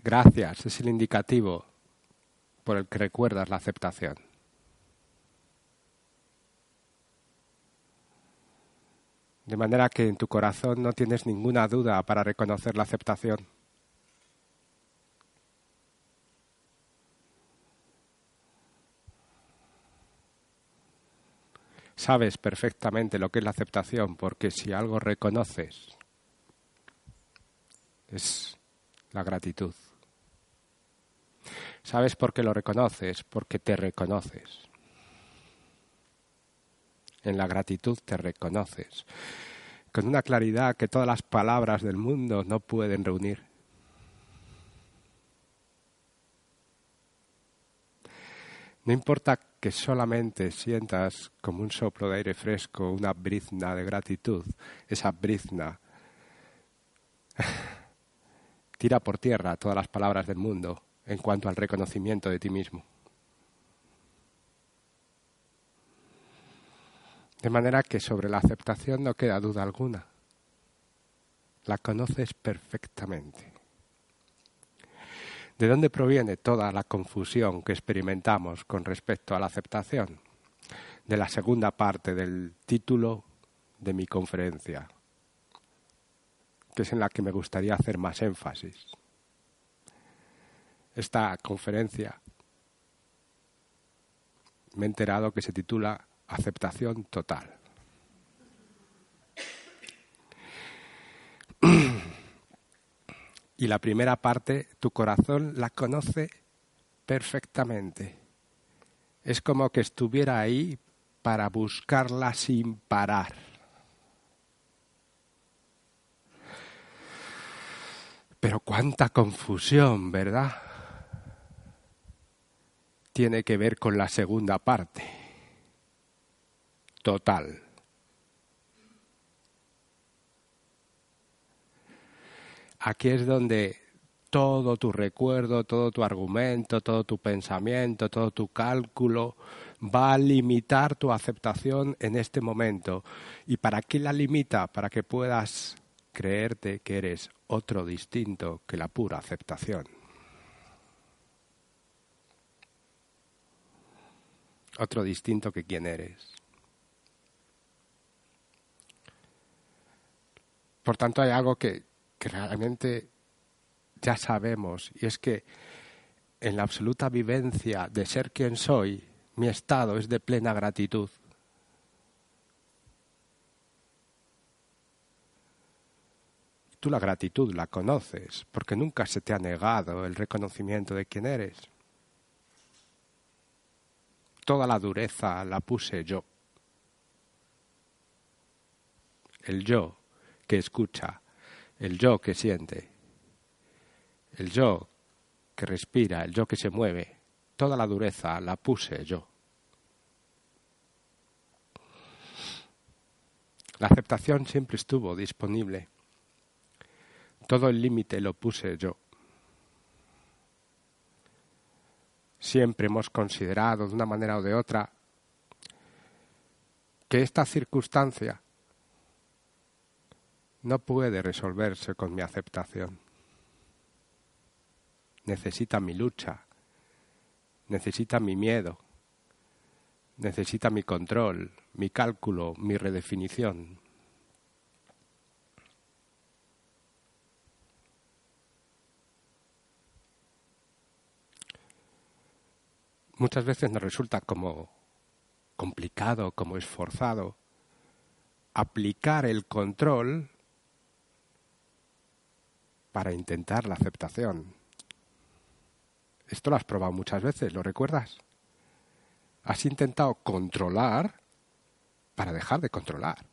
Gracias es el indicativo por el que recuerdas la aceptación. De manera que en tu corazón no tienes ninguna duda para reconocer la aceptación. Sabes perfectamente lo que es la aceptación porque si algo reconoces es la gratitud. ¿Sabes por qué lo reconoces? Porque te reconoces. En la gratitud te reconoces, con una claridad que todas las palabras del mundo no pueden reunir. No importa que solamente sientas como un soplo de aire fresco, una brizna de gratitud, esa brizna tira por tierra todas las palabras del mundo en cuanto al reconocimiento de ti mismo. De manera que sobre la aceptación no queda duda alguna. La conoces perfectamente. ¿De dónde proviene toda la confusión que experimentamos con respecto a la aceptación? De la segunda parte del título de mi conferencia, que es en la que me gustaría hacer más énfasis. Esta conferencia me he enterado que se titula Aceptación Total. Y la primera parte, tu corazón la conoce perfectamente. Es como que estuviera ahí para buscarla sin parar. Pero cuánta confusión, ¿verdad? Tiene que ver con la segunda parte. Total. Aquí es donde todo tu recuerdo, todo tu argumento, todo tu pensamiento, todo tu cálculo va a limitar tu aceptación en este momento. ¿Y para qué la limita? Para que puedas creerte que eres otro distinto que la pura aceptación. Otro distinto que quien eres. Por tanto, hay algo que, que realmente ya sabemos, y es que en la absoluta vivencia de ser quien soy, mi estado es de plena gratitud. Tú la gratitud la conoces porque nunca se te ha negado el reconocimiento de quién eres. Toda la dureza la puse yo. El yo que escucha, el yo que siente, el yo que respira, el yo que se mueve, toda la dureza la puse yo. La aceptación siempre estuvo disponible. Todo el límite lo puse yo. Siempre hemos considerado de una manera o de otra que esta circunstancia no puede resolverse con mi aceptación. Necesita mi lucha, necesita mi miedo, necesita mi control, mi cálculo, mi redefinición. Muchas veces nos resulta como complicado, como esforzado, aplicar el control para intentar la aceptación. Esto lo has probado muchas veces, ¿lo recuerdas? Has intentado controlar para dejar de controlar.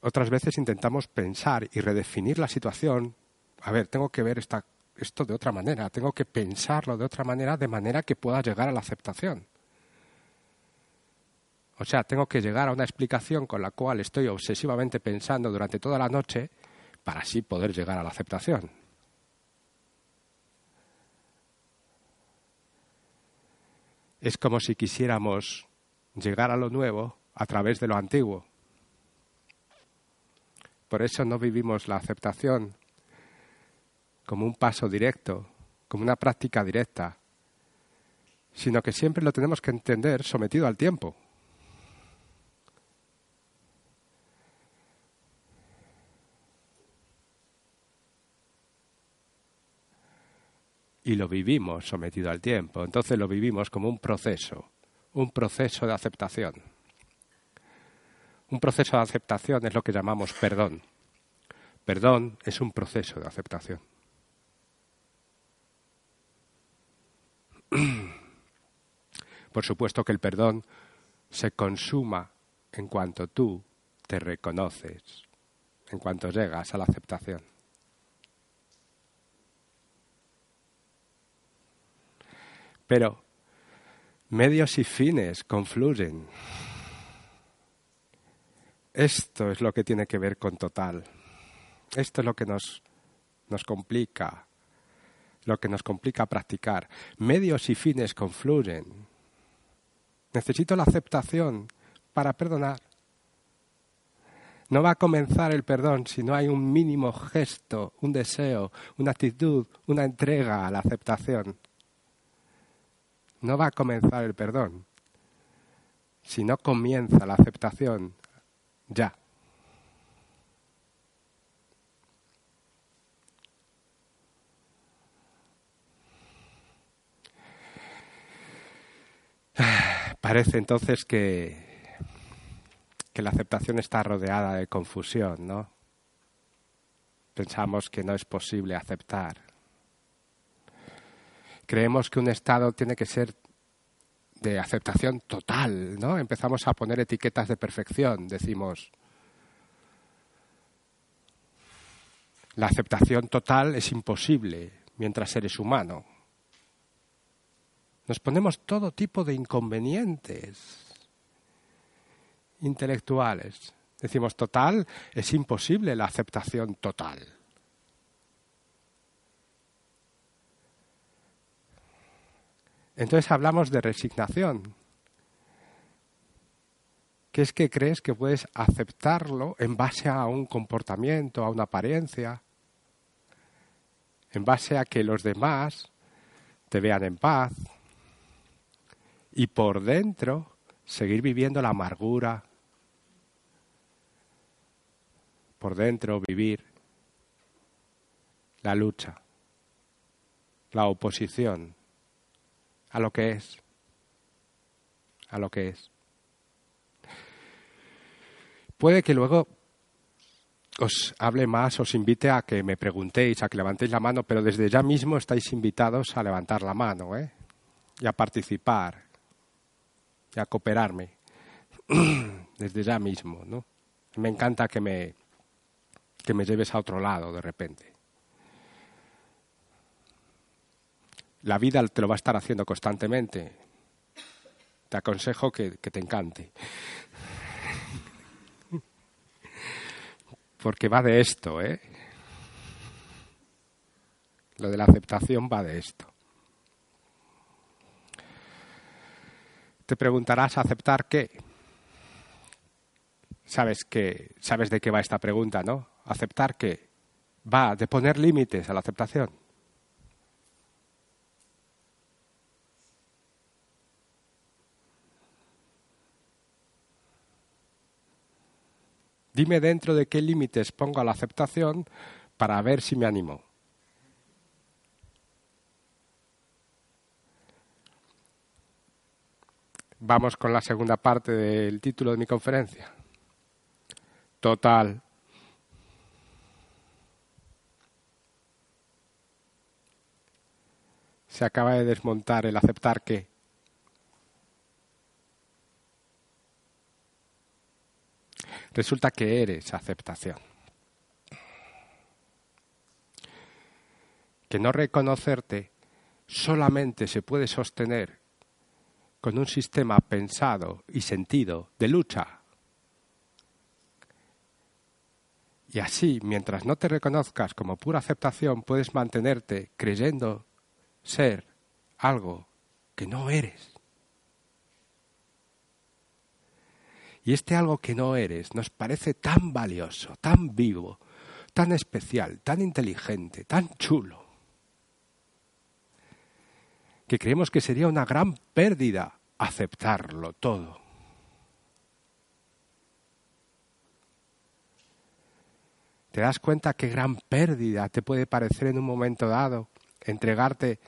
Otras veces intentamos pensar y redefinir la situación. A ver, tengo que ver esta, esto de otra manera, tengo que pensarlo de otra manera, de manera que pueda llegar a la aceptación. O sea, tengo que llegar a una explicación con la cual estoy obsesivamente pensando durante toda la noche para así poder llegar a la aceptación. es como si quisiéramos llegar a lo nuevo a través de lo antiguo. Por eso no vivimos la aceptación como un paso directo, como una práctica directa, sino que siempre lo tenemos que entender sometido al tiempo. Y lo vivimos sometido al tiempo, entonces lo vivimos como un proceso, un proceso de aceptación. Un proceso de aceptación es lo que llamamos perdón. Perdón es un proceso de aceptación. Por supuesto que el perdón se consuma en cuanto tú te reconoces, en cuanto llegas a la aceptación. Pero medios y fines confluyen. Esto es lo que tiene que ver con total. Esto es lo que nos, nos complica, lo que nos complica practicar. Medios y fines confluyen. Necesito la aceptación para perdonar. No va a comenzar el perdón si no hay un mínimo gesto, un deseo, una actitud, una entrega a la aceptación. No va a comenzar el perdón si no comienza la aceptación ya. Parece entonces que, que la aceptación está rodeada de confusión, ¿no? Pensamos que no es posible aceptar. Creemos que un estado tiene que ser de aceptación total, ¿no? Empezamos a poner etiquetas de perfección, decimos. La aceptación total es imposible mientras eres humano. Nos ponemos todo tipo de inconvenientes intelectuales. Decimos total, es imposible la aceptación total. Entonces hablamos de resignación, que es que crees que puedes aceptarlo en base a un comportamiento, a una apariencia, en base a que los demás te vean en paz y por dentro seguir viviendo la amargura, por dentro vivir la lucha, la oposición a lo que es, a lo que es. Puede que luego os hable más, os invite a que me preguntéis, a que levantéis la mano, pero desde ya mismo estáis invitados a levantar la mano ¿eh? y a participar y a cooperarme desde ya mismo. ¿no? Me encanta que me, que me lleves a otro lado de repente. La vida te lo va a estar haciendo constantemente. Te aconsejo que, te encante. Porque va de esto, ¿eh? Lo de la aceptación va de esto. Te preguntarás aceptar qué. Sabes que sabes de qué va esta pregunta, ¿no? Aceptar qué va de poner límites a la aceptación. Dime dentro de qué límites pongo a la aceptación para ver si me animo. Vamos con la segunda parte del título de mi conferencia. Total. Se acaba de desmontar el aceptar que. Resulta que eres aceptación. Que no reconocerte solamente se puede sostener con un sistema pensado y sentido de lucha. Y así, mientras no te reconozcas como pura aceptación, puedes mantenerte creyendo ser algo que no eres. Y este algo que no eres nos parece tan valioso, tan vivo, tan especial, tan inteligente, tan chulo, que creemos que sería una gran pérdida aceptarlo todo. ¿Te das cuenta qué gran pérdida te puede parecer en un momento dado entregarte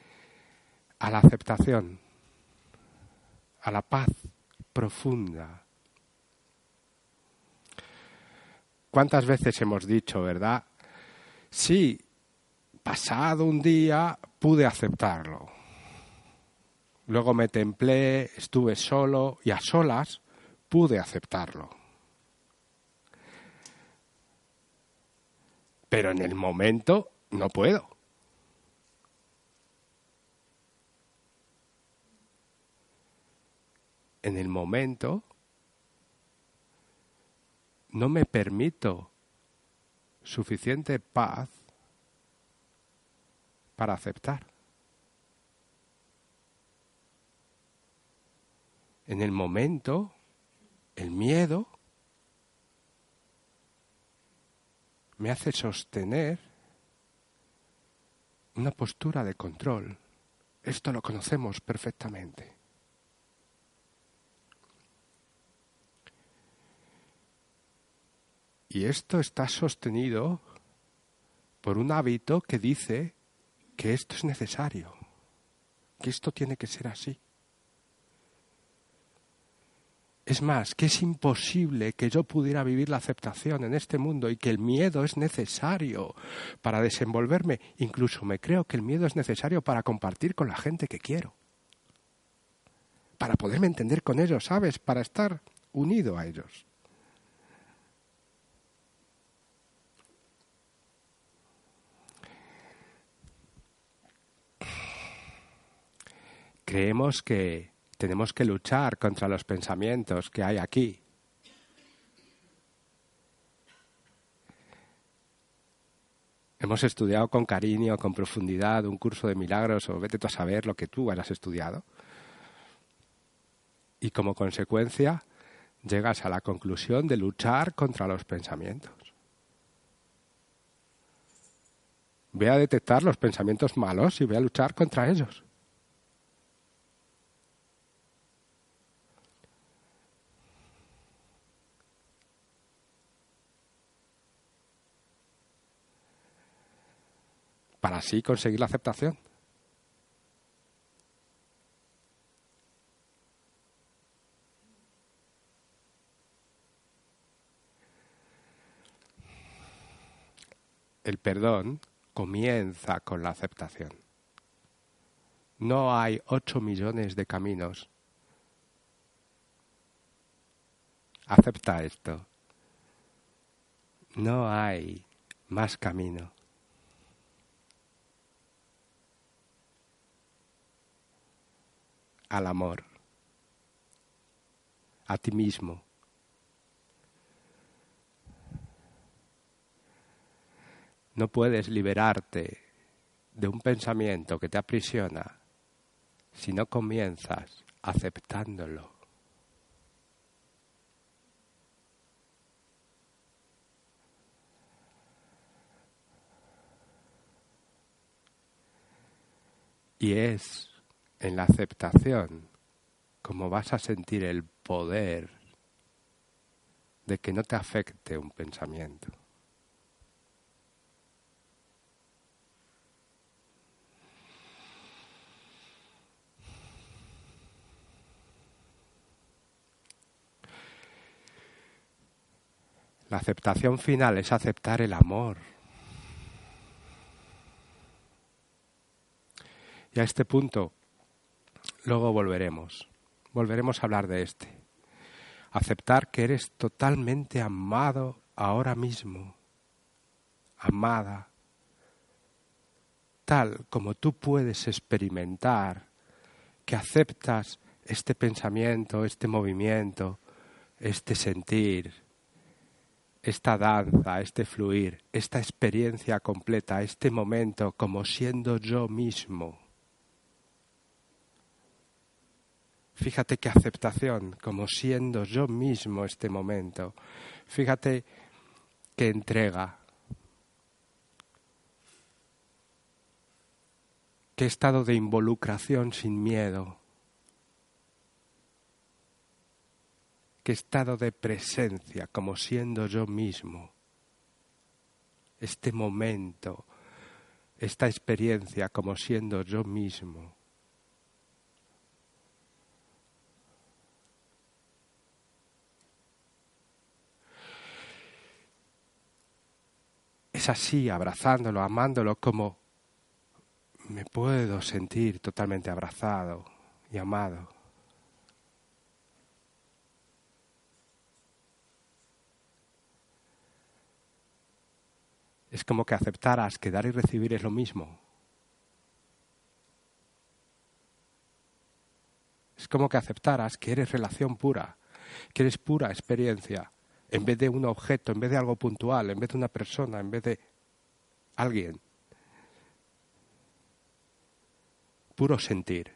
a la aceptación, a la paz profunda? ¿Cuántas veces hemos dicho, verdad? Sí, pasado un día pude aceptarlo. Luego me templé, estuve solo y a solas pude aceptarlo. pero en el momento no puedo. En el momento no me permito suficiente paz para aceptar. En el momento, el miedo me hace sostener una postura de control. Esto lo conocemos perfectamente. Y esto está sostenido por un hábito que dice que esto es necesario, que esto tiene que ser así. Es más, que es imposible que yo pudiera vivir la aceptación en este mundo y que el miedo es necesario para desenvolverme. Incluso me creo que el miedo es necesario para compartir con la gente que quiero. Para poderme entender con ellos, ¿sabes? Para estar unido a ellos. Creemos que tenemos que luchar contra los pensamientos que hay aquí. Hemos estudiado con cariño, con profundidad, un curso de milagros o vete tú a saber lo que tú hayas estudiado. Y como consecuencia llegas a la conclusión de luchar contra los pensamientos. Voy a detectar los pensamientos malos y voy a luchar contra ellos. Para así conseguir la aceptación. El perdón comienza con la aceptación. No hay ocho millones de caminos. Acepta esto. No hay más camino. Al amor, a ti mismo. No puedes liberarte de un pensamiento que te aprisiona si no comienzas aceptándolo. Y es en la aceptación, como vas a sentir el poder de que no te afecte un pensamiento. La aceptación final es aceptar el amor. Y a este punto Luego volveremos. Volveremos a hablar de este. Aceptar que eres totalmente amado ahora mismo. Amada. Tal como tú puedes experimentar que aceptas este pensamiento, este movimiento, este sentir, esta danza, este fluir, esta experiencia completa, este momento como siendo yo mismo Fíjate qué aceptación, como siendo yo mismo este momento. Fíjate qué entrega. Qué estado de involucración sin miedo. Qué estado de presencia, como siendo yo mismo. Este momento, esta experiencia, como siendo yo mismo. Es así, abrazándolo, amándolo, como me puedo sentir totalmente abrazado y amado. Es como que aceptaras que dar y recibir es lo mismo. Es como que aceptaras que eres relación pura, que eres pura experiencia, en vez de un objeto, en vez de algo puntual, en vez de una persona, en vez de alguien. Puro sentir.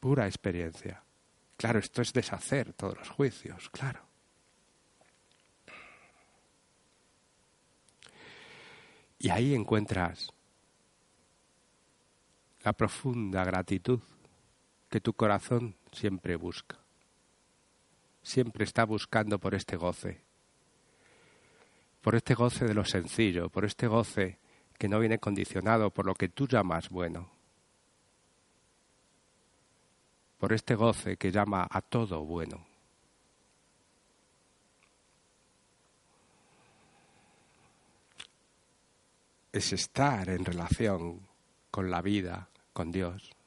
Pura experiencia. Claro, esto es deshacer todos los juicios, claro. Y ahí encuentras la profunda gratitud que tu corazón siempre busca siempre está buscando por este goce, por este goce de lo sencillo, por este goce que no viene condicionado por lo que tú llamas bueno, por este goce que llama a todo bueno. Es estar en relación con la vida, con Dios.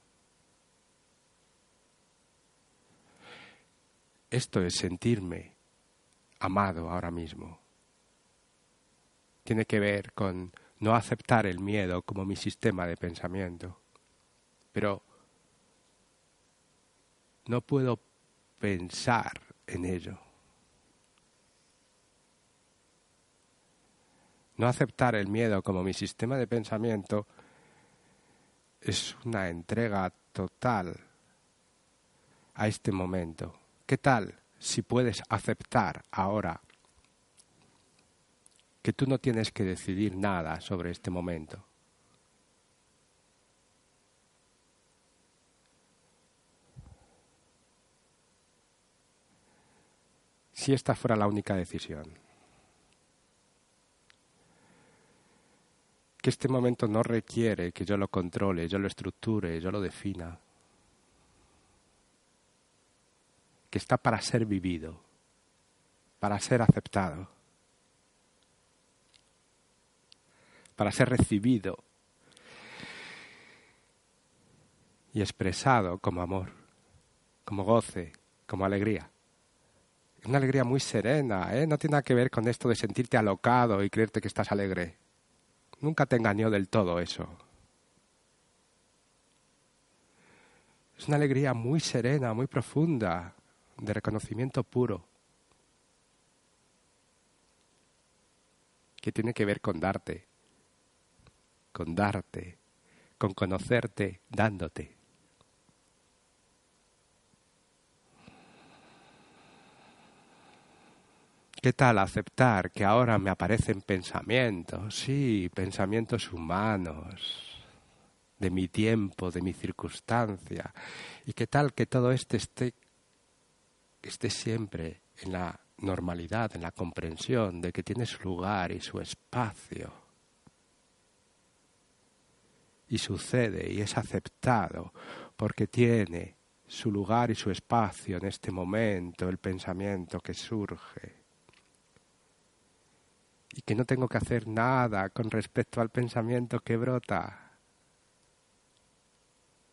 Esto es sentirme amado ahora mismo. Tiene que ver con no aceptar el miedo como mi sistema de pensamiento. Pero no puedo pensar en ello. No aceptar el miedo como mi sistema de pensamiento es una entrega total a este momento. ¿Qué tal si puedes aceptar ahora que tú no tienes que decidir nada sobre este momento? Si esta fuera la única decisión. Que este momento no requiere que yo lo controle, yo lo estructure, yo lo defina. Que está para ser vivido, para ser aceptado, para ser recibido y expresado como amor, como goce, como alegría. Una alegría muy serena, ¿eh? no tiene nada que ver con esto de sentirte alocado y creerte que estás alegre. Nunca te engañó del todo eso. Es una alegría muy serena, muy profunda, de reconocimiento puro, que tiene que ver con darte, con darte, con conocerte dándote. ¿Qué tal aceptar que ahora me aparecen pensamientos? Sí, pensamientos humanos, de mi tiempo, de mi circunstancia. ¿Y qué tal que todo esto esté esté siempre en la normalidad, en la comprensión de que tiene su lugar y su espacio. Y sucede y es aceptado porque tiene su lugar y su espacio en este momento, el pensamiento que surge. Y que no tengo que hacer nada con respecto al pensamiento que brota.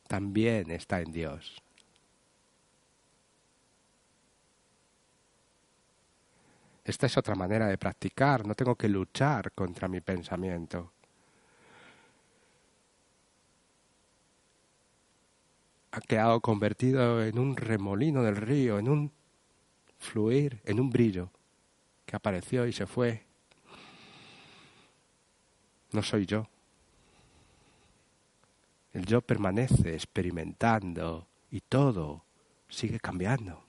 También está en Dios. Esta es otra manera de practicar, no tengo que luchar contra mi pensamiento. Ha quedado convertido en un remolino del río, en un fluir, en un brillo que apareció y se fue. No soy yo. El yo permanece experimentando y todo sigue cambiando.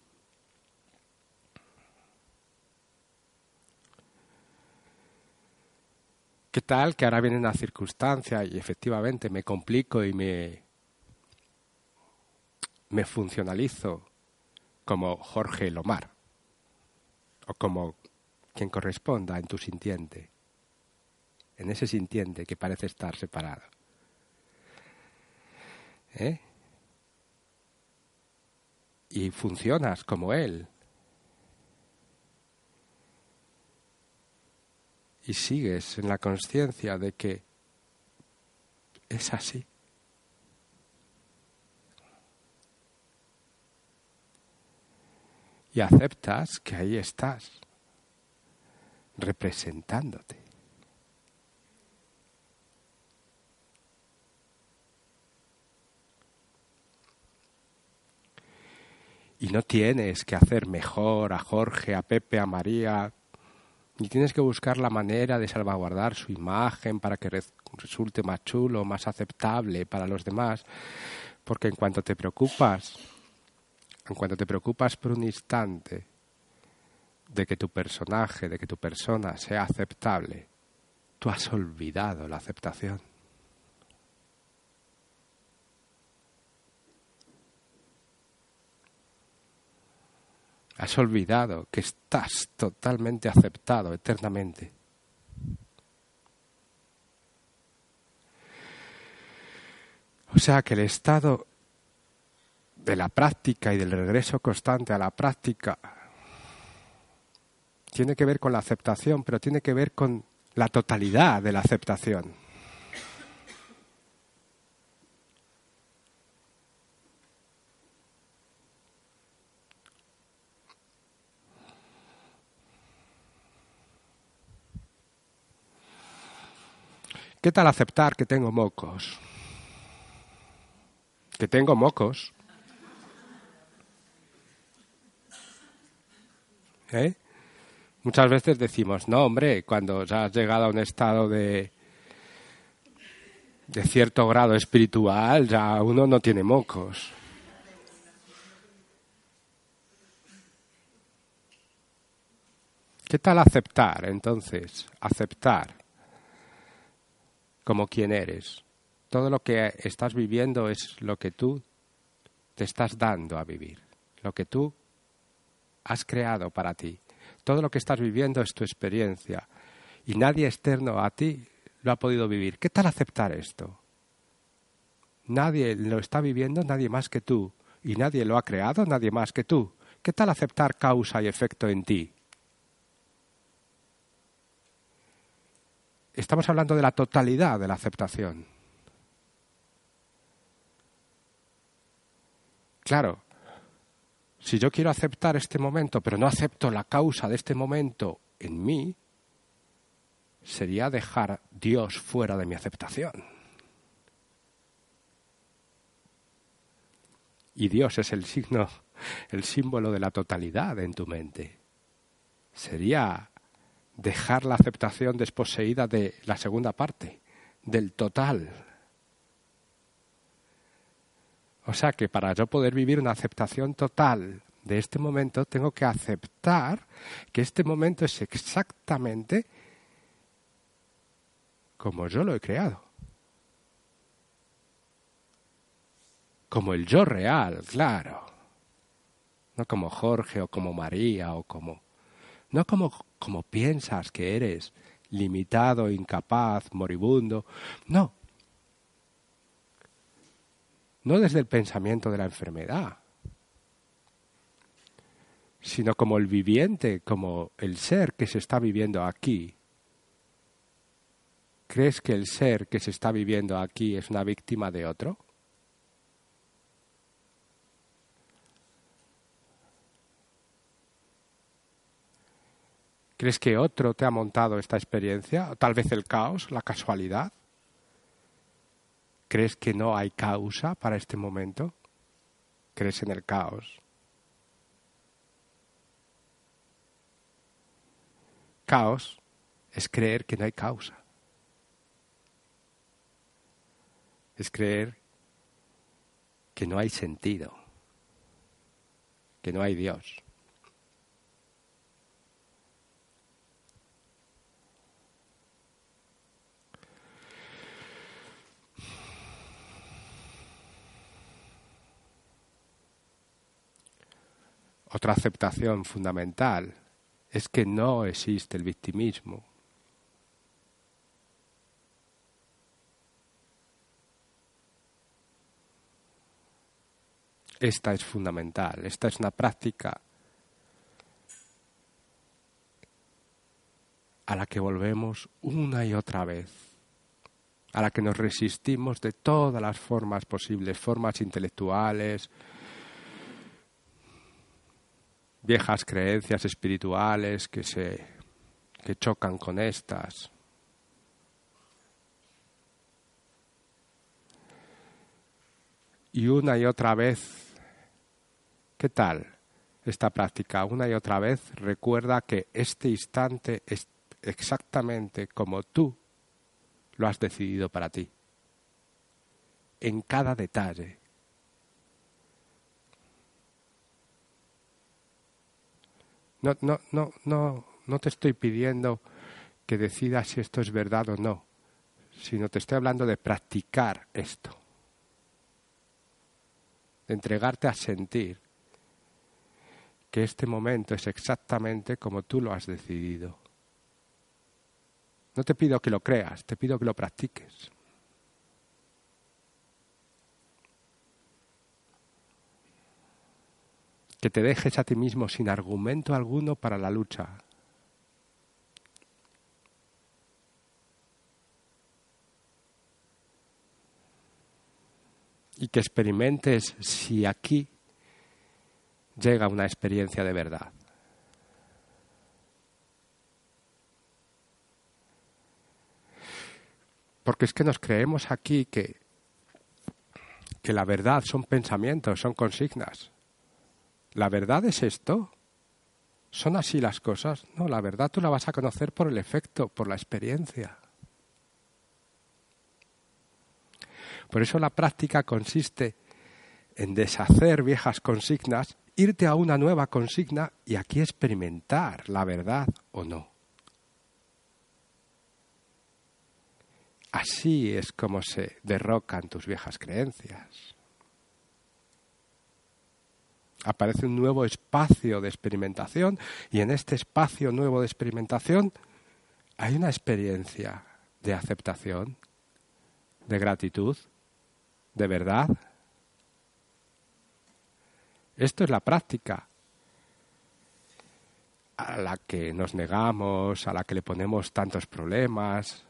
¿Qué tal que ahora viene una circunstancia y efectivamente me complico y me, me funcionalizo como Jorge Lomar o como quien corresponda en tu sintiente, en ese sintiente que parece estar separado? ¿Eh? Y funcionas como él, y sigues en la conciencia de que es así. Y aceptas que ahí estás, representándote. Y no tienes que hacer mejor a Jorge, a Pepe, a María, y tienes que buscar la manera de salvaguardar su imagen para que resulte más chulo, más aceptable para los demás, porque en cuanto te preocupas, en cuanto te preocupas por un instante de que tu personaje, de que tu persona sea aceptable, tú has olvidado la aceptación. Has olvidado que estás totalmente aceptado eternamente. O sea que el estado de la práctica y del regreso constante a la práctica tiene que ver con la aceptación, pero tiene que ver con la totalidad de la aceptación. ¿Qué tal aceptar que tengo mocos? Que tengo mocos. ¿Eh? Muchas veces decimos, no, hombre, cuando ya has llegado a un estado de, de cierto grado espiritual, ya uno no tiene mocos. ¿Qué tal aceptar entonces? Aceptar como quien eres. Todo lo que estás viviendo es lo que tú te estás dando a vivir, lo que tú has creado para ti. Todo lo que estás viviendo es tu experiencia y nadie externo a ti lo ha podido vivir. ¿Qué tal aceptar esto? Nadie lo está viviendo, nadie más que tú. Y nadie lo ha creado, nadie más que tú. ¿Qué tal aceptar causa y efecto en ti? Estamos hablando de la totalidad de la aceptación. Claro, si yo quiero aceptar este momento, pero no acepto la causa de este momento en mí, sería dejar Dios fuera de mi aceptación. Y Dios es el signo, el símbolo de la totalidad en tu mente. Sería dejar la aceptación desposeída de la segunda parte, del total. O sea que para yo poder vivir una aceptación total de este momento, tengo que aceptar que este momento es exactamente como yo lo he creado. Como el yo real, claro. No como Jorge o como María o como no como, como piensas que eres, limitado, incapaz, moribundo, no. No desde el pensamiento de la enfermedad, sino como el viviente, como el ser que se está viviendo aquí. ¿Crees que el ser que se está viviendo aquí es una víctima de otro? ¿Crees que otro te ha montado esta experiencia? tal vez el caos, la casualidad. ¿Crees que no hay causa para este momento? ¿Crees en el caos? Caos es creer que no hay causa. Es creer que no hay sentido, que no hay Dios. Otra aceptación fundamental es que no existe el victimismo. Esta es fundamental, esta es una práctica a la que volvemos una y otra vez, a la que nos resistimos de todas las formas posibles, formas intelectuales, viejas creencias espirituales que se que chocan con estas. Y una y otra vez, ¿qué tal esta práctica? Una y otra vez recuerda que este instante es exactamente como tú lo has decidido para ti. En cada detalle, No, no, no, no, no te estoy pidiendo que decidas si esto es verdad o no, sino te estoy hablando de practicar esto, de entregarte a sentir que este momento es exactamente como tú lo has decidido. No te pido que lo creas, te pido que lo practiques. Que te dejes a ti mismo sin argumento alguno para la lucha. Y que experimentes si aquí llega una experiencia de verdad. Porque es que nos creemos aquí que, que la verdad son pensamientos, son consignas. ¿La verdad es esto? ¿Son así las cosas? No, la verdad tú la vas a conocer por el efecto, por la experiencia. Por eso la práctica consiste en deshacer viejas consignas, irte a una nueva consigna y aquí experimentar la verdad o no. Así es como se derrocan tus viejas creencias aparece un nuevo espacio de experimentación y en este espacio nuevo de experimentación hay una experiencia de aceptación, de gratitud, de verdad. Esto es la práctica a la que nos negamos, a la que le ponemos tantos problemas,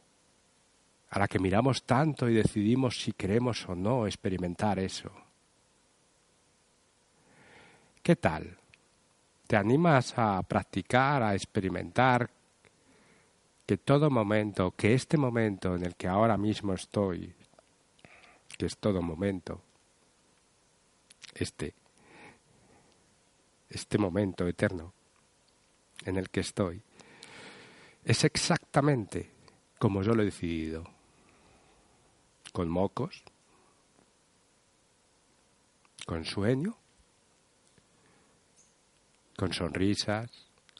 a la que miramos tanto y decidimos si queremos o no experimentar eso. ¿Qué tal? ¿Te animas a practicar, a experimentar que todo momento, que este momento en el que ahora mismo estoy, que es todo momento, este, este momento eterno en el que estoy, es exactamente como yo lo he decidido, con mocos, con sueño con sonrisas,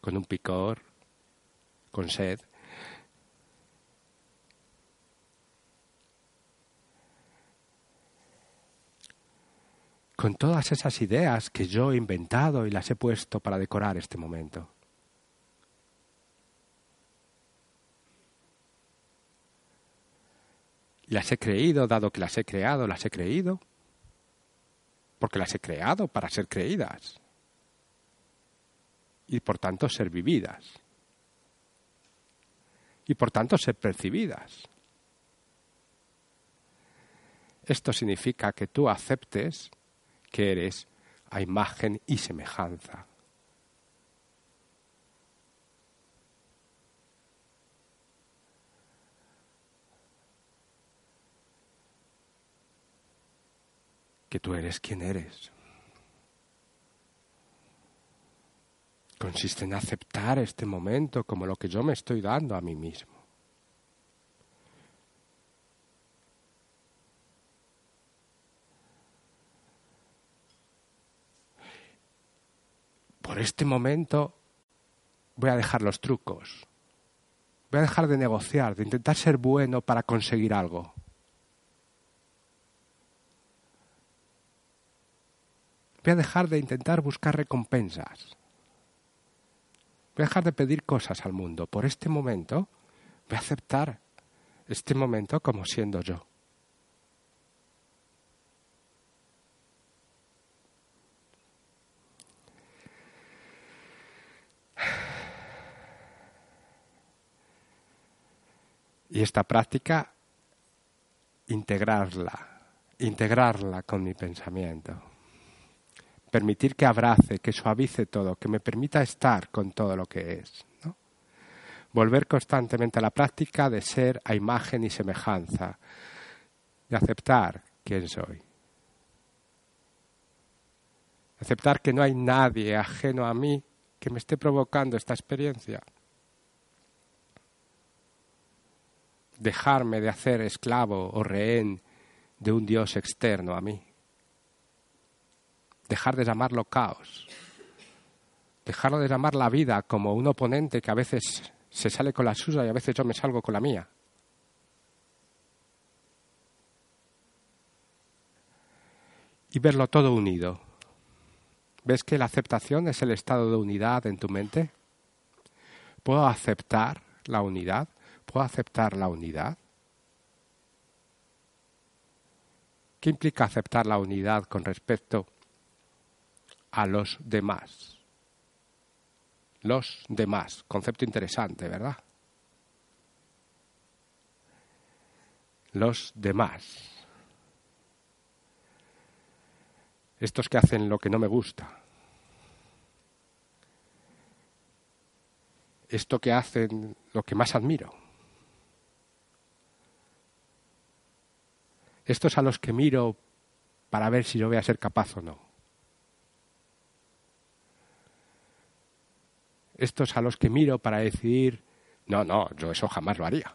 con un picor, con sed. con todas esas ideas que yo he inventado y las he puesto para decorar este momento. Las he creído, dado que las he creado, las he creído, porque las he creado para ser creídas y por tanto ser vividas y por tanto ser percibidas. Esto significa que tú aceptes que eres a imagen y semejanza. Que tú eres quien eres. consiste en aceptar este momento como lo que yo me estoy dando a mí mismo. Por este momento voy a dejar los trucos, voy a dejar de negociar, de intentar ser bueno para conseguir algo. Voy a dejar de intentar buscar recompensas. Dejar de pedir cosas al mundo. Por este momento voy a aceptar este momento como siendo yo. Y esta práctica, integrarla, integrarla con mi pensamiento. Permitir que abrace, que suavice todo, que me permita estar con todo lo que es. Volver constantemente a la práctica de ser a imagen y semejanza, de aceptar quién soy. Aceptar que no hay nadie ajeno a mí que me esté provocando esta experiencia. dejarme de hacer esclavo o rehén de un Dios externo a mí. Dejar de llamarlo caos. Dejarlo de llamar la vida como un oponente que a veces se sale con la suya y a veces yo me salgo con la mía. Y verlo todo unido. ¿Ves que la aceptación es el estado de unidad en tu mente? ¿Puedo aceptar la unidad? ¿Puedo aceptar la unidad? ¿Qué implica aceptar la unidad con respecto a los demás? Los demás, concepto interesante, ¿verdad? Los demás. Estos que hacen lo que no me gusta. Esto que hacen lo que más admiro. Estos a los que miro para ver si yo voy a ser capaz o no. Estos a los que miro para decidir, no, no, yo eso jamás lo haría.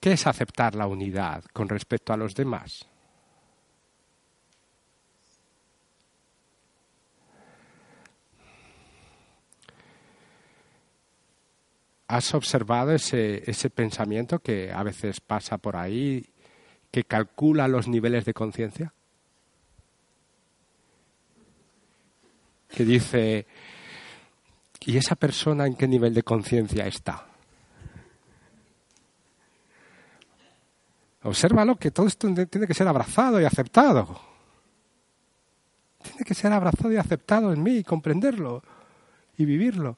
¿Qué es aceptar la unidad con respecto a los demás? ¿Has observado ese, ese pensamiento que a veces pasa por ahí, que calcula los niveles de conciencia? Que dice, ¿y esa persona en qué nivel de conciencia está? Obsérvalo que todo esto tiene que ser abrazado y aceptado. Tiene que ser abrazado y aceptado en mí, y comprenderlo y vivirlo.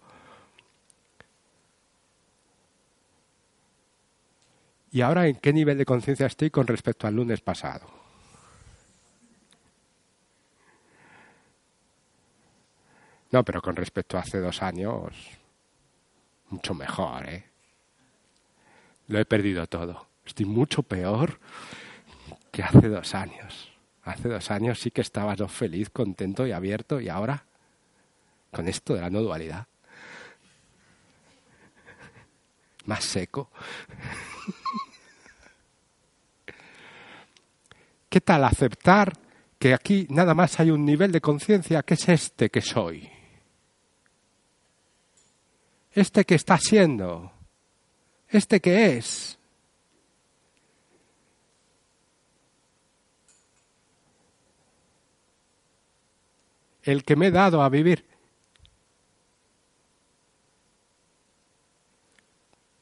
¿Y ahora en qué nivel de conciencia estoy con respecto al lunes pasado? No, pero con respecto a hace dos años, mucho mejor, ¿eh? Lo he perdido todo. Estoy mucho peor que hace dos años. Hace dos años sí que estaba yo feliz, contento y abierto, y ahora, con esto de la no dualidad, más seco. ¿Qué tal aceptar que aquí nada más hay un nivel de conciencia que es este que soy? Este que está siendo, este que es. El que me he dado a vivir.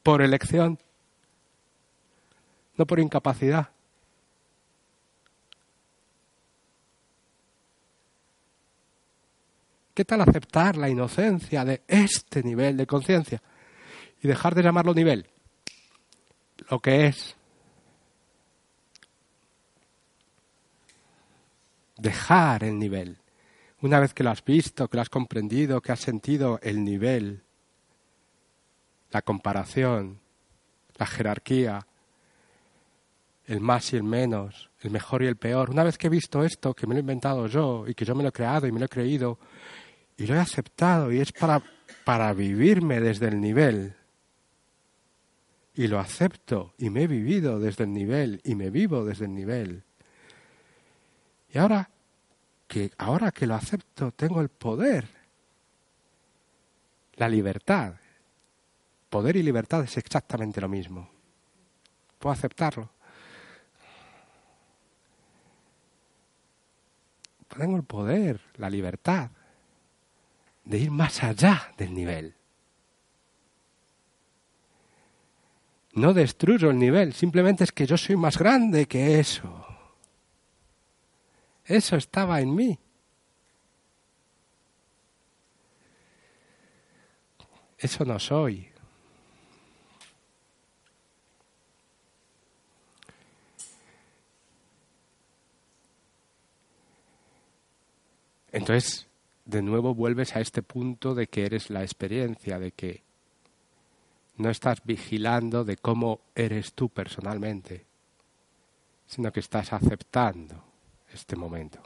Por elección, no por incapacidad. ¿Qué tal aceptar la inocencia de este nivel de conciencia? Y dejar de llamarlo nivel, lo que es. Dejar el nivel. Una vez que lo has visto, que lo has comprendido, que has sentido el nivel, la comparación, la jerarquía, el más y el menos, el mejor y el peor. Una vez que he visto esto, que me lo he inventado yo y que yo me lo he creado y me lo he creído y lo he aceptado y es para, para vivirme desde el nivel. Y lo acepto y me he vivido desde el nivel y me vivo desde el nivel. Y ahora que ahora que lo acepto tengo el poder, la libertad. Poder y libertad es exactamente lo mismo. Puedo aceptarlo. Tengo el poder, la libertad de ir más allá del nivel. No destruyo el nivel, simplemente es que yo soy más grande que eso. Eso estaba en mí. Eso no soy. Entonces, de nuevo vuelves a este punto de que eres la experiencia, de que no estás vigilando de cómo eres tú personalmente, sino que estás aceptando este momento.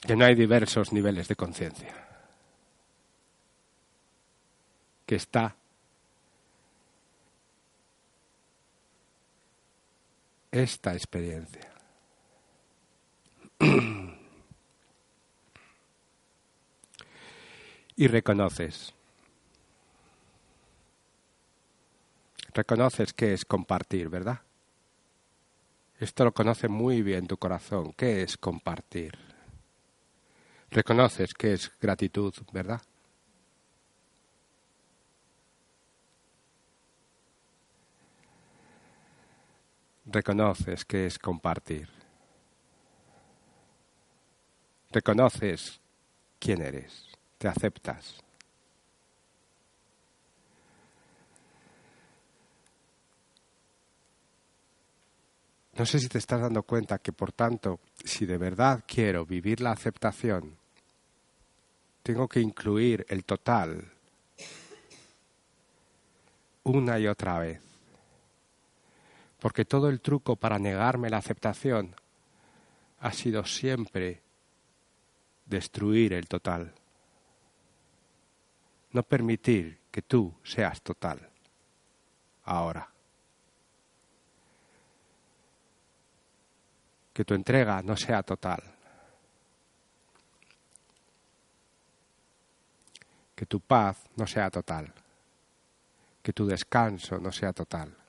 Que no hay diversos niveles de conciencia. Que está esta experiencia. Y reconoces. Reconoces que es compartir, ¿verdad? Esto lo conoce muy bien tu corazón. ¿Qué es compartir? Reconoces que es gratitud, ¿verdad? Reconoces que es compartir. Reconoces quién eres te aceptas. No sé si te estás dando cuenta que, por tanto, si de verdad quiero vivir la aceptación, tengo que incluir el total una y otra vez. Porque todo el truco para negarme la aceptación ha sido siempre destruir el total no permitir que tú seas total ahora. Que tu entrega no sea total. Que tu paz no sea total. Que tu descanso no sea total.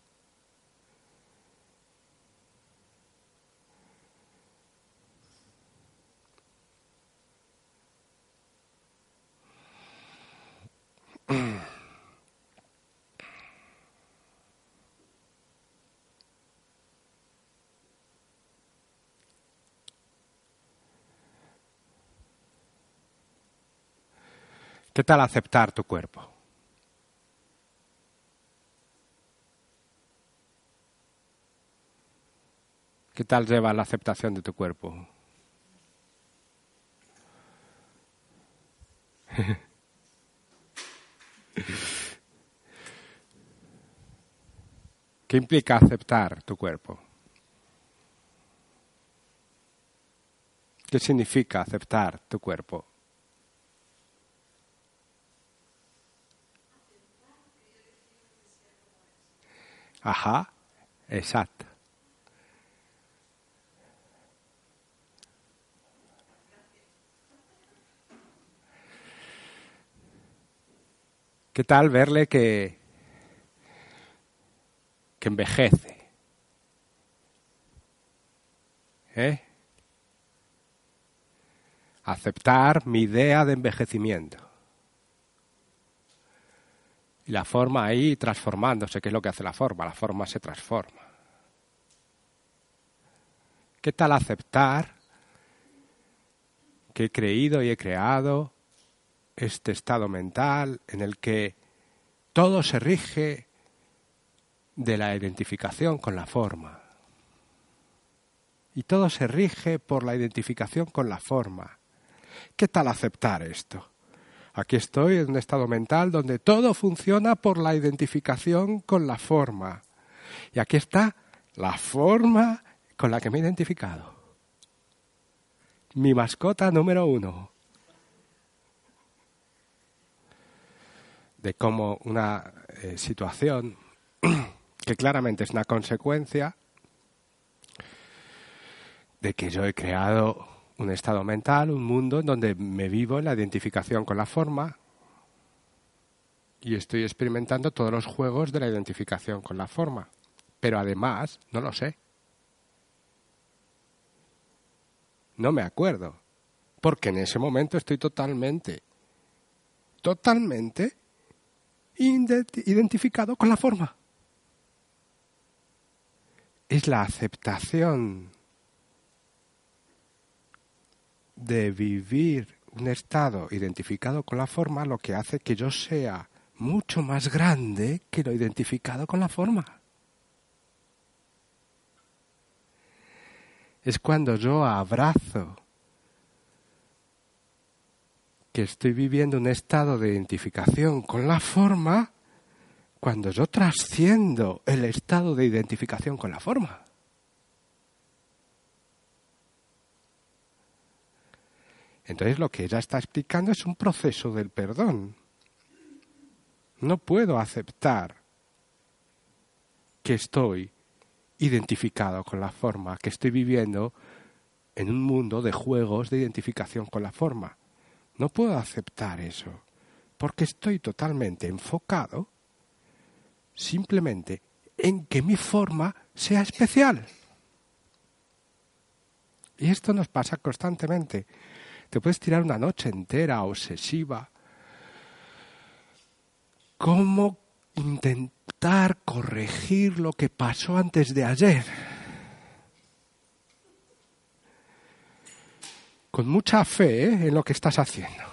¿Qué tal aceptar tu cuerpo? ¿Qué tal lleva la aceptación de tu cuerpo? ¿Qué implica aceptar tu cuerpo? ¿Qué significa aceptar tu cuerpo? Ajá, exacto. ¿Qué tal verle que, que envejece? ¿Eh? Aceptar mi idea de envejecimiento. Y la forma ahí transformándose, ¿qué es lo que hace la forma? La forma se transforma. ¿Qué tal aceptar que he creído y he creado este estado mental en el que todo se rige de la identificación con la forma? Y todo se rige por la identificación con la forma. ¿Qué tal aceptar esto? Aquí estoy en un estado mental donde todo funciona por la identificación con la forma. Y aquí está la forma con la que me he identificado. Mi mascota número uno. De cómo una eh, situación que claramente es una consecuencia de que yo he creado un estado mental, un mundo en donde me vivo en la identificación con la forma y estoy experimentando todos los juegos de la identificación con la forma. Pero además, no lo sé. No me acuerdo. Porque en ese momento estoy totalmente, totalmente identificado con la forma. Es la aceptación de vivir un estado identificado con la forma lo que hace que yo sea mucho más grande que lo identificado con la forma. Es cuando yo abrazo que estoy viviendo un estado de identificación con la forma, cuando yo trasciendo el estado de identificación con la forma. Entonces lo que ella está explicando es un proceso del perdón. No puedo aceptar que estoy identificado con la forma, que estoy viviendo en un mundo de juegos de identificación con la forma. No puedo aceptar eso, porque estoy totalmente enfocado simplemente en que mi forma sea especial. Y esto nos pasa constantemente. Te puedes tirar una noche entera obsesiva. ¿Cómo intentar corregir lo que pasó antes de ayer? Con mucha fe ¿eh? en lo que estás haciendo.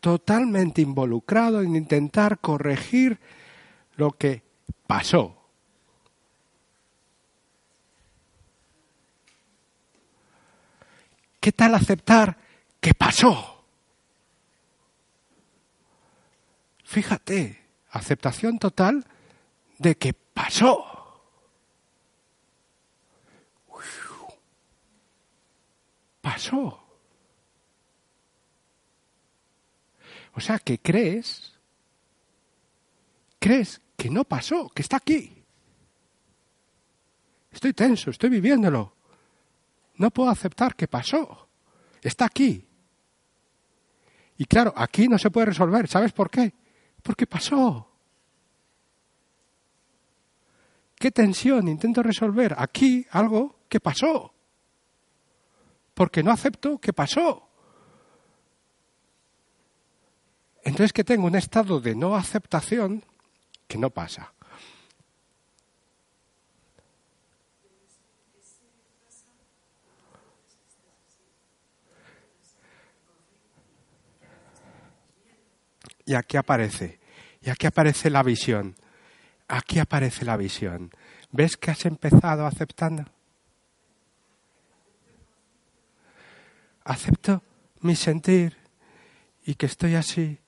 Totalmente involucrado en intentar corregir lo que pasó. ¿Qué tal aceptar ¿Qué pasó? Fíjate, aceptación total de que pasó. pasó. O sea que crees, crees que no pasó, que está aquí. Estoy tenso, estoy viviéndolo. No puedo aceptar que pasó. Está aquí. Y claro, aquí no se puede resolver. ¿Sabes por qué? Porque pasó. ¿Qué tensión intento resolver? Aquí algo que pasó. Porque no acepto que pasó. Entonces que tengo un estado de no aceptación que no pasa. Y aquí aparece. Y aquí aparece la visión. Aquí aparece la visión. ¿Ves que has empezado aceptando? Acepto mi sentir y que estoy así.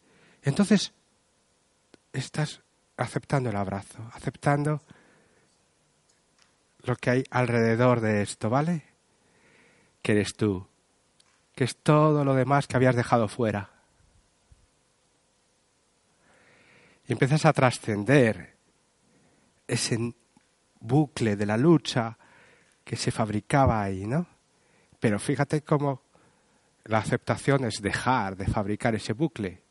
Entonces, estás aceptando el abrazo, aceptando lo que hay alrededor de esto, ¿vale? Que eres tú, que es todo lo demás que habías dejado fuera. Y empiezas a trascender ese bucle de la lucha que se fabricaba ahí, ¿no? Pero fíjate cómo la aceptación es dejar de fabricar ese bucle.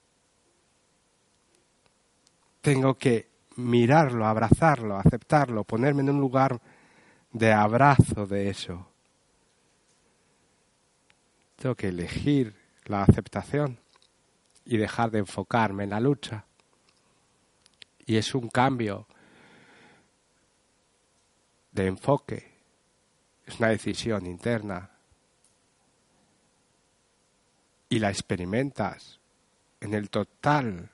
Tengo que mirarlo, abrazarlo, aceptarlo, ponerme en un lugar de abrazo de eso. Tengo que elegir la aceptación y dejar de enfocarme en la lucha y es un cambio de enfoque, es una decisión interna y la experimentas en el total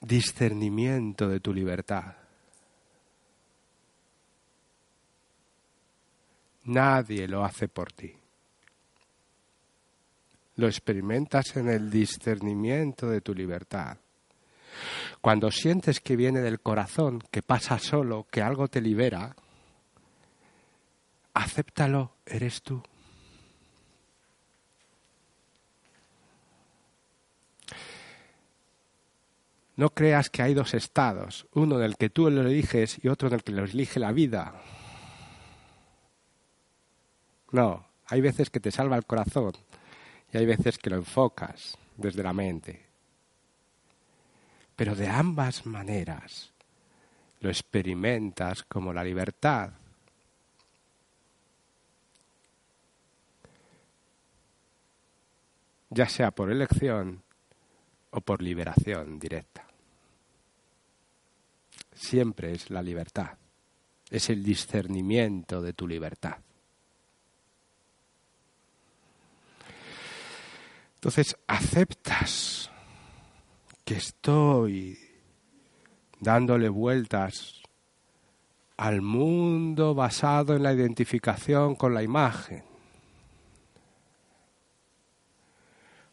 discernimiento de tu libertad. Nadie lo hace por ti. Lo experimentas en el discernimiento de tu libertad. Cuando sientes que viene del corazón, que pasa solo, que algo te libera, acéptalo, eres tú. No creas que hay dos estados, uno en el que tú lo eliges y otro en el que lo elige la vida. No, hay veces que te salva el corazón y hay veces que lo enfocas desde la mente. Pero de ambas maneras lo experimentas como la libertad. ya sea por elección o por liberación directa. Siempre es la libertad, es el discernimiento de tu libertad. Entonces aceptas que estoy dándole vueltas al mundo basado en la identificación con la imagen,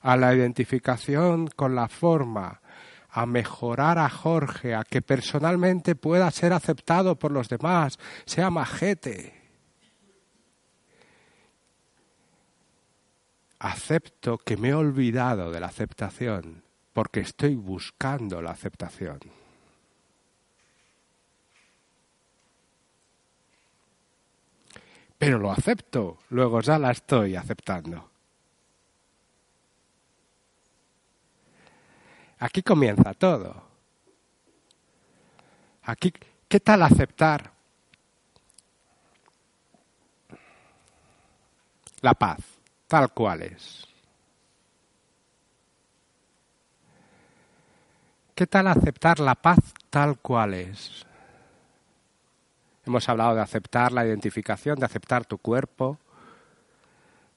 a la identificación con la forma, a mejorar a Jorge, a que personalmente pueda ser aceptado por los demás, sea majete. Acepto que me he olvidado de la aceptación porque estoy buscando la aceptación. Pero lo acepto, luego ya la estoy aceptando. Aquí comienza todo. Aquí, ¿qué tal aceptar la paz tal cual es? ¿Qué tal aceptar la paz tal cual es? Hemos hablado de aceptar la identificación, de aceptar tu cuerpo,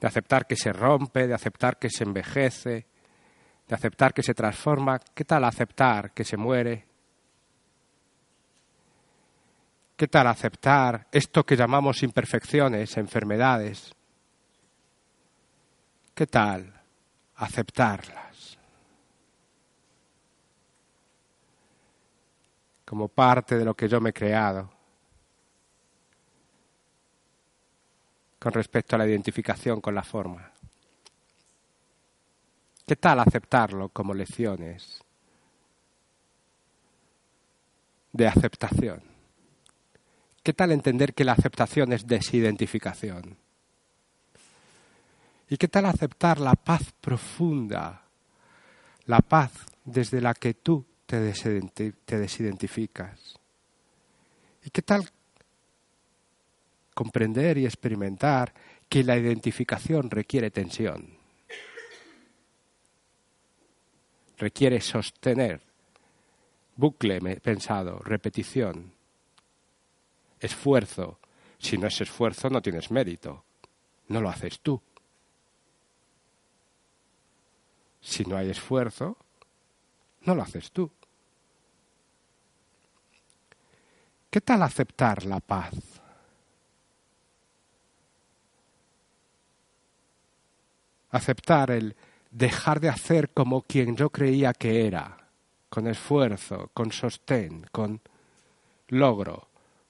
de aceptar que se rompe, de aceptar que se envejece, de aceptar que se transforma. ¿Qué tal aceptar que se muere? ¿Qué tal aceptar esto que llamamos imperfecciones, enfermedades? ¿Qué tal aceptarlas? Como parte de lo que yo me he creado. con respecto a la identificación con la forma. ¿Qué tal aceptarlo como lecciones de aceptación? ¿Qué tal entender que la aceptación es desidentificación? ¿Y qué tal aceptar la paz profunda, la paz desde la que tú te, desidentificas. ¿Y qué tal comprender y experimentar que la identificación requiere tensión? Requiere sostener, bucle pensado, repetición, esfuerzo. Si no es esfuerzo, no tienes mérito. No lo haces tú. Si no hay esfuerzo, no lo haces tú. ¿Qué tal aceptar la paz? Aceptar el dejar de hacer como quien yo creía que era, con esfuerzo, con sostén, con logro,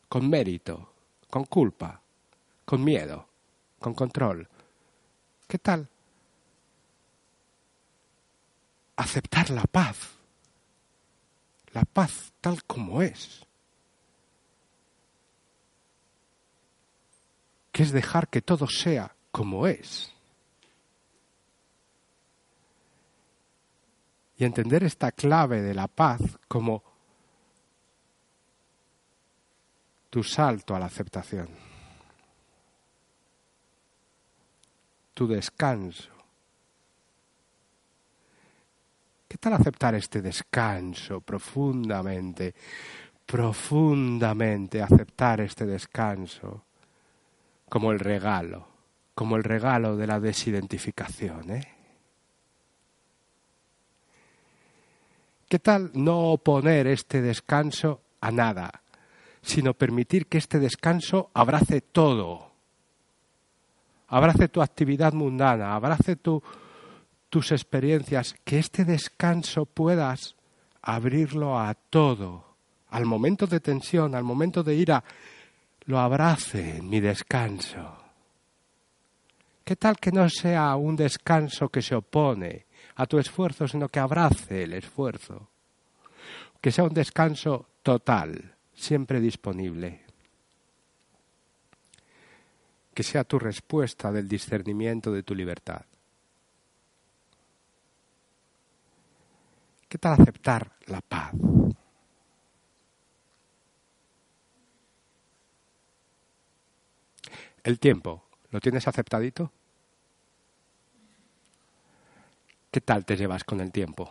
con mérito, con culpa, con miedo, con control. ¿Qué tal? Aceptar la paz, la paz tal como es. que es dejar que todo sea como es. Y entender esta clave de la paz como tu salto a la aceptación, tu descanso. ¿Qué tal aceptar este descanso profundamente, profundamente aceptar este descanso? como el regalo, como el regalo de la desidentificación. ¿eh? ¿Qué tal no oponer este descanso a nada, sino permitir que este descanso abrace todo? Abrace tu actividad mundana, abrace tus experiencias, que este descanso puedas abrirlo a todo, al momento de tensión, al momento de ira, lo abrace en mi descanso. ¿Qué tal que no sea un descanso que se opone a tu esfuerzo, sino que abrace el esfuerzo? Que sea un descanso total, siempre disponible. que sea tu respuesta del discernimiento de tu libertad. ¿Qué tal aceptar la paz? El tiempo, ¿lo tienes aceptadito? ¿Qué tal te llevas con el tiempo?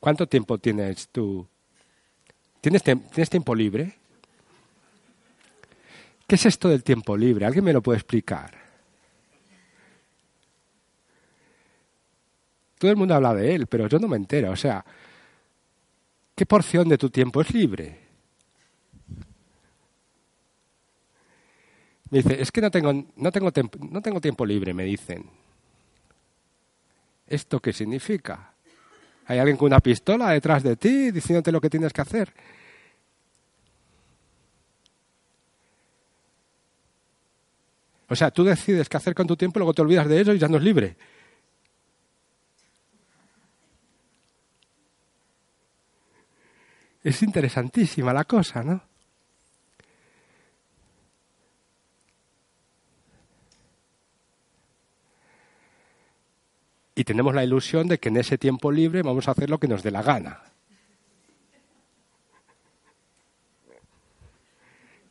¿Cuánto tiempo tienes tú? ¿Tienes, ¿Tienes, tiempo libre? ¿Qué es esto del tiempo libre? ¿Alguien me lo puede explicar? Todo el mundo habla de él, pero yo no me entero. O sea, ¿qué porción de tu tiempo es libre? Me dice, es que no tengo, no tengo, no tengo tiempo libre, me dicen. ¿Esto qué significa? Hay alguien con una pistola detrás de ti diciéndote lo que tienes que hacer. O sea, tú decides qué hacer con tu tiempo, luego te olvidas de ello y ya no es libre. Es interesantísima la cosa, ¿no? y tenemos la ilusión de que en ese tiempo libre vamos a hacer lo que nos dé la gana.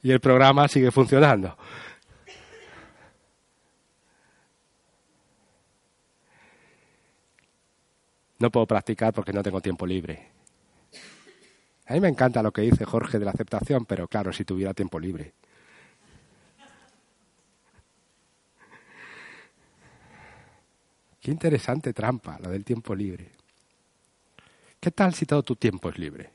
Y el programa sigue funcionando. No puedo practicar porque no tengo tiempo libre. A mí me encanta lo que dice Jorge de la aceptación, pero claro, si tuviera tiempo libre. Qué interesante trampa, la del tiempo libre. ¿Qué tal si todo tu tiempo es libre?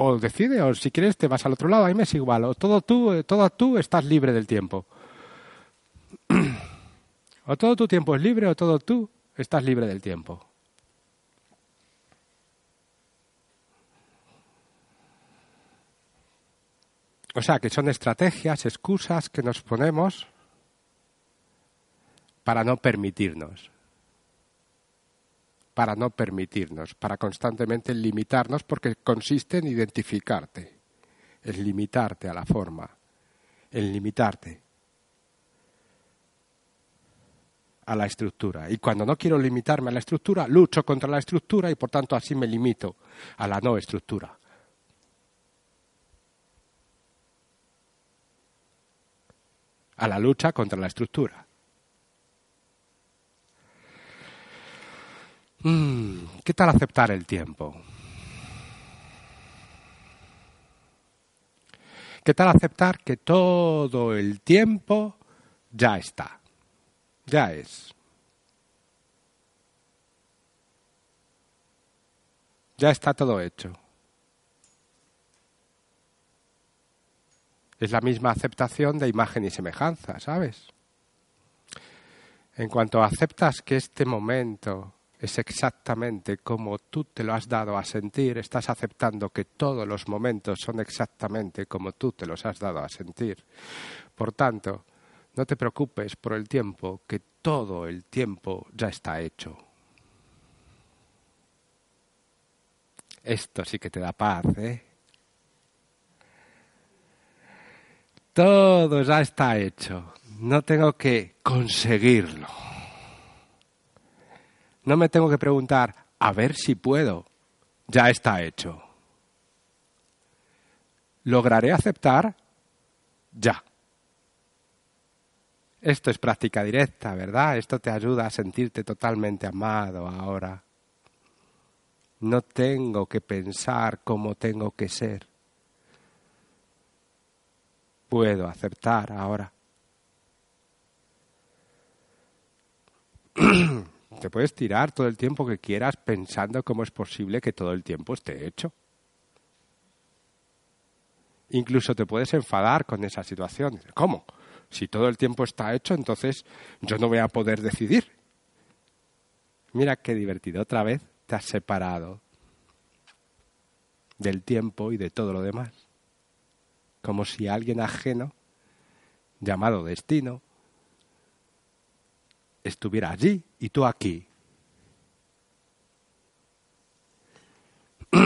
O decide, o si quieres te vas al otro lado, ahí me es igual. O todo tú, eh, todo tú estás libre del tiempo. O todo tu tiempo es libre o todo tú estás libre del tiempo. O sea, que son estrategias, excusas que nos ponemos para no permitirnos. Para no permitirnos, para constantemente limitarnos, porque consiste en identificarte, en limitarte a la forma, en limitarte a la estructura. Y cuando no quiero limitarme a la estructura, lucho contra la estructura y por tanto así me limito a la no estructura. a la lucha contra la estructura. Mm, ¿Qué tal aceptar el tiempo? ¿Qué tal aceptar que todo el tiempo ya está? Ya es. Ya está todo hecho. Es la misma aceptación de imagen y semejanza, ¿sabes? En cuanto aceptas que este momento es exactamente como tú te lo has dado a sentir, estás aceptando que todos los momentos son exactamente como tú te los has dado a sentir. Por tanto, no te preocupes por el tiempo, que todo el tiempo ya está hecho. Esto sí que te da paz, ¿eh? Todo ya está hecho. No tengo que conseguirlo. No me tengo que preguntar, a ver si puedo. Ya está hecho. ¿Lograré aceptar? Ya. Esto es práctica directa, ¿verdad? Esto te ayuda a sentirte totalmente amado ahora. No tengo que pensar cómo tengo que ser puedo aceptar ahora. Te puedes tirar todo el tiempo que quieras pensando cómo es posible que todo el tiempo esté hecho. Incluso te puedes enfadar con esa situación. ¿Cómo? Si todo el tiempo está hecho, entonces yo no voy a poder decidir. Mira qué divertido, otra vez te has separado del tiempo y de todo lo demás. Como si alguien ajeno, llamado destino, estuviera allí y tú aquí.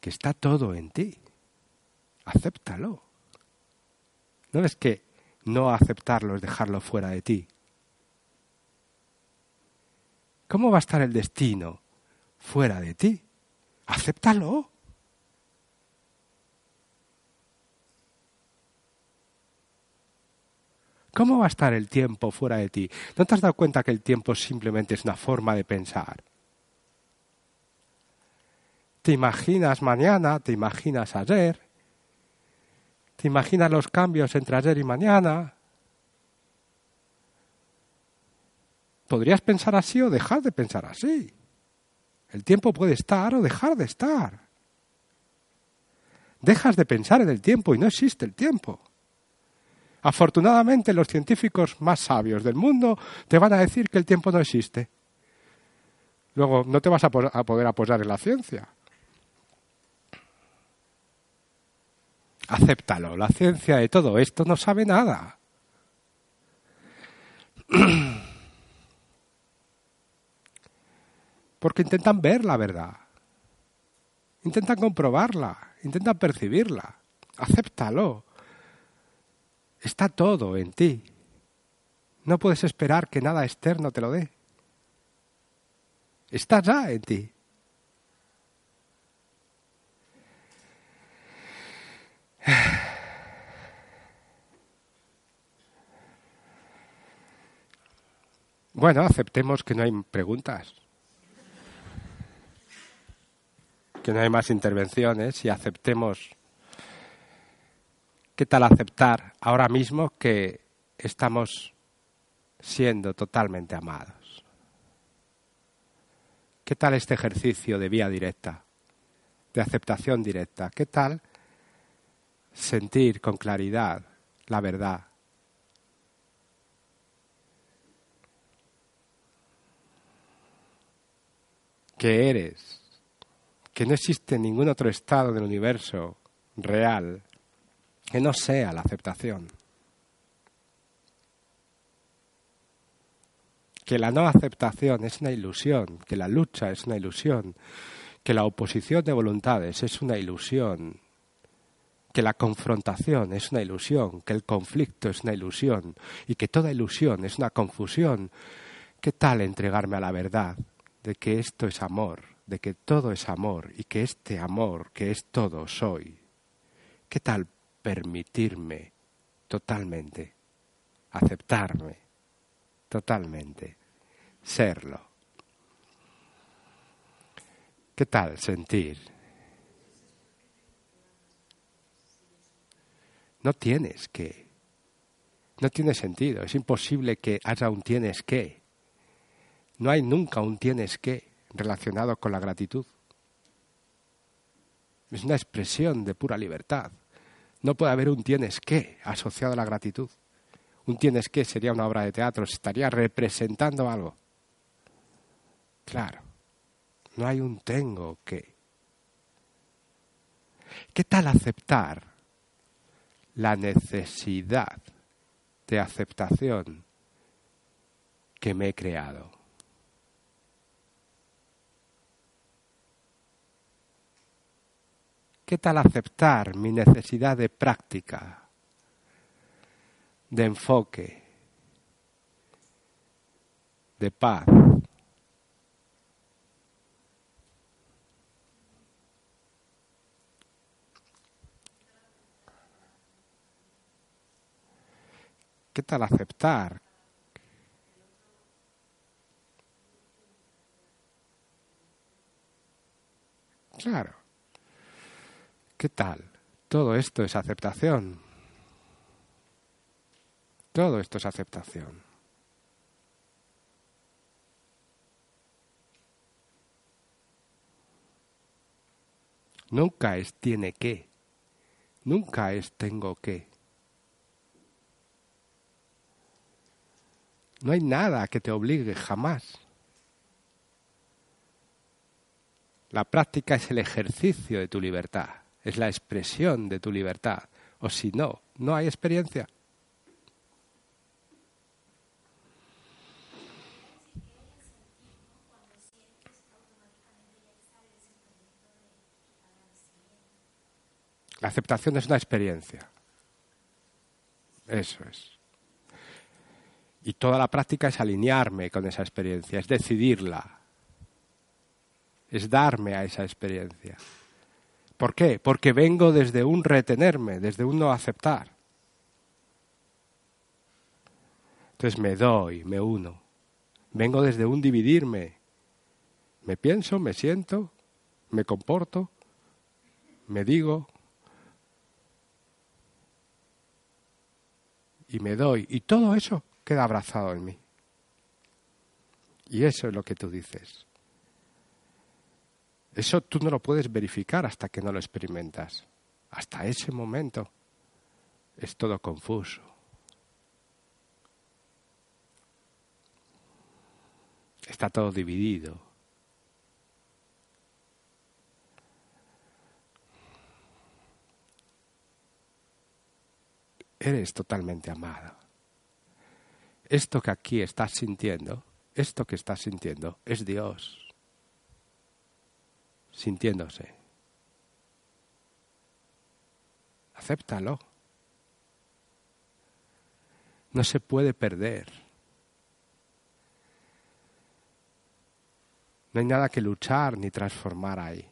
que está todo en ti. Acéptalo. ¿No es que no aceptarlo es dejarlo fuera de ti? ¿Cómo va a estar el destino fuera de ti? Acéptalo. ¿Cómo va a estar el tiempo fuera de ti? ¿No te has dado cuenta que el tiempo simplemente es una forma de pensar? Te imaginas mañana, te imaginas ayer, te imaginas los cambios entre ayer y mañana. Podrías pensar así o dejar de pensar así. El tiempo puede estar o dejar de estar. Dejas de pensar en el tiempo y no existe el tiempo. Afortunadamente los científicos más sabios del mundo te van a decir que el tiempo no existe. Luego no te vas a, poder apoyar en la ciencia. Acéptalo, la ciencia de todo esto no sabe nada. Porque intentan ver la verdad, intentan comprobarla, intentan percibirla. Acéptalo. Está todo en ti. No puedes esperar que nada externo te lo dé. Está ya en ti. Bueno, aceptemos que no hay preguntas, que no hay más intervenciones y aceptemos ¿Qué tal aceptar ahora mismo que estamos siendo totalmente amados? ¿Qué tal este ejercicio de vía directa, de aceptación directa? ¿Qué tal sentir con claridad la verdad? Que eres, que no existe ningún otro estado del universo real que no sea la aceptación. Que la no aceptación es una ilusión, que la lucha es una ilusión, que la oposición de voluntades es una ilusión, que la confrontación es una ilusión, que el conflicto es una ilusión y que toda ilusión es una confusión. ¿Qué tal entregarme a la verdad de que esto es amor, de que todo es amor y que este amor, que es todo, soy? ¿Qué tal permitirme totalmente, aceptarme totalmente, serlo. ¿Qué tal sentir? No tienes que. No tiene sentido. Es imposible que haya un tienes que. No hay nunca un tienes que relacionado con la gratitud. Es una expresión de pura libertad. No puede haber un tienes que asociado a la gratitud. Un tienes que sería una obra de teatro, estaría representando algo. Claro, no hay un tengo que. ¿Qué tal aceptar la necesidad de aceptación que me he creado? ¿Qué tal aceptar mi necesidad de práctica, de enfoque, de paz? ¿Qué tal aceptar? Claro. ¿Qué tal? Todo esto es aceptación. Todo esto es aceptación. Nunca es tiene que. Nunca es tengo que. No hay nada que te obligue jamás. La práctica es el ejercicio de tu libertad es la expresión de tu libertad. O si no, no hay experiencia. La aceptación es una experiencia. Eso es. Y toda la práctica es alinearme con esa experiencia, es decidirla, es darme a esa experiencia. ¿Por qué? Porque vengo desde un retenerme, desde un no aceptar. Entonces me doy, me uno. Vengo desde un dividirme. Me pienso, me siento, me comporto, me digo y me doy. Y todo eso queda abrazado en mí. Y eso es lo que tú dices. Eso tú no lo puedes verificar hasta que no lo experimentas. Hasta ese momento es todo confuso. Está todo dividido. Eres totalmente amado. Esto que aquí estás sintiendo, esto que estás sintiendo, es Dios sintiéndose. Acéptalo. No se puede perder. No hay nada que luchar ni transformar ahí.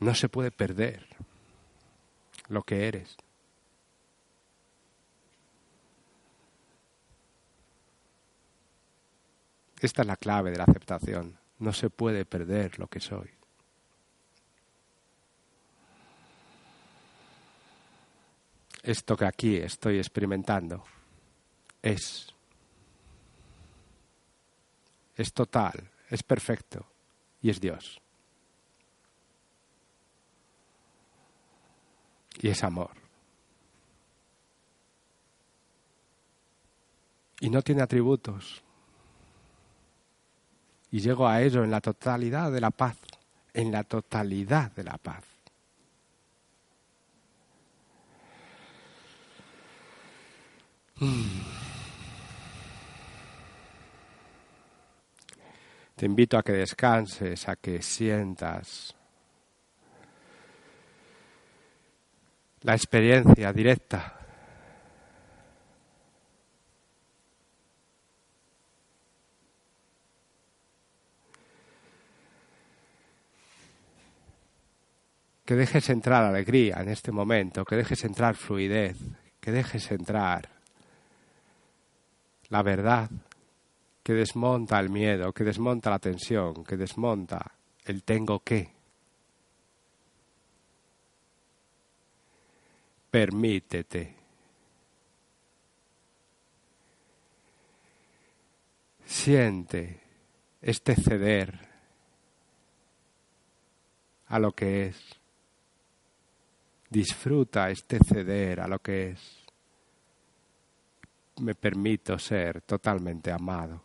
No se puede perder lo que eres. Esta es la clave de la aceptación. No se puede perder lo que soy. Esto que aquí estoy experimentando es. Es total, es perfecto y es Dios. Y es amor. Y no tiene atributos, y llego a ello en la totalidad de la paz, en la totalidad de la paz. Mm. Te invito a que descanses, a que sientas la experiencia directa que dejes entrar alegría en este momento, que dejes entrar fluidez, que dejes entrar la verdad que desmonta el miedo, que desmonta la tensión, que desmonta el tengo que. Permítete. Siente este ceder a lo que es. Disfruta este ceder a lo que es. Me permito ser totalmente amado,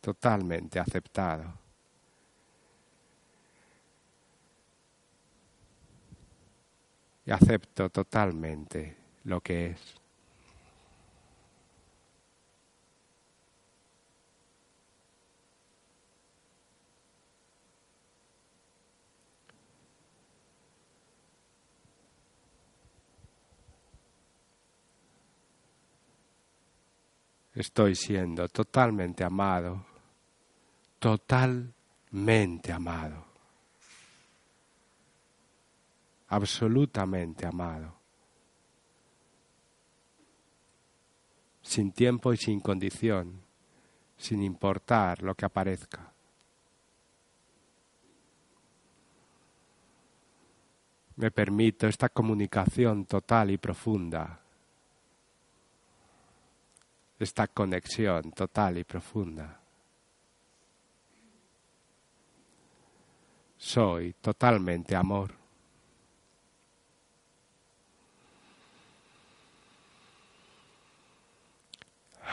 totalmente aceptado. Y acepto totalmente lo que es. estoy siendo totalmente amado, totalmente amado, absolutamente amado, sin tiempo y sin condición, sin importar lo que aparezca. Me permito esta comunicación total y profunda esta conexión total y profunda. Soy totalmente amor.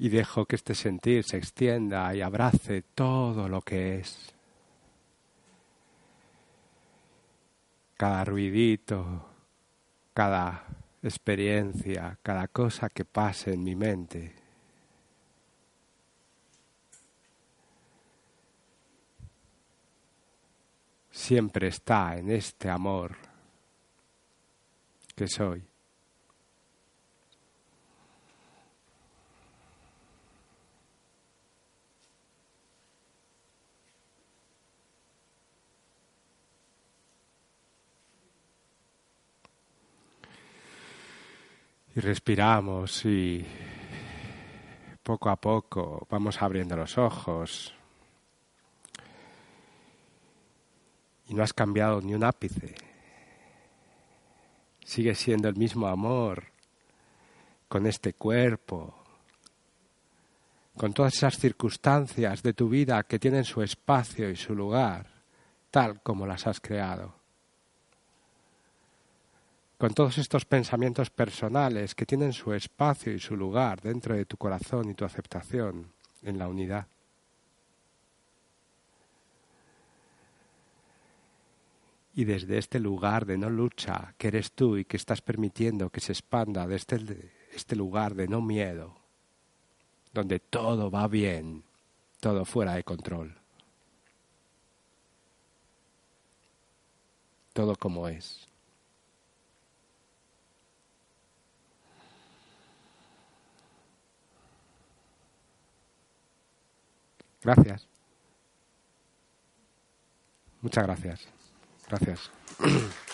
y dejo que este sentir se extienda y abrace todo lo que es. Cada ruidito, cada experiencia, cada cosa que pase en mi mente. Siempre está en este amor que soy. Y respiramos y poco a poco vamos abriendo los ojos. Y no has cambiado ni un ápice. Sigue siendo el mismo amor con este cuerpo, con todas esas circunstancias de tu vida que tienen su espacio y su lugar, tal como las has creado con todos estos pensamientos personales que tienen su espacio y su lugar dentro de tu corazón y tu aceptación en la unidad. Y desde este lugar de no lucha que eres tú y que estás permitiendo que se expanda desde este, este lugar de no miedo, donde todo va bien, todo fuera de control, todo como es. Gracias. Muchas gracias. Gracias.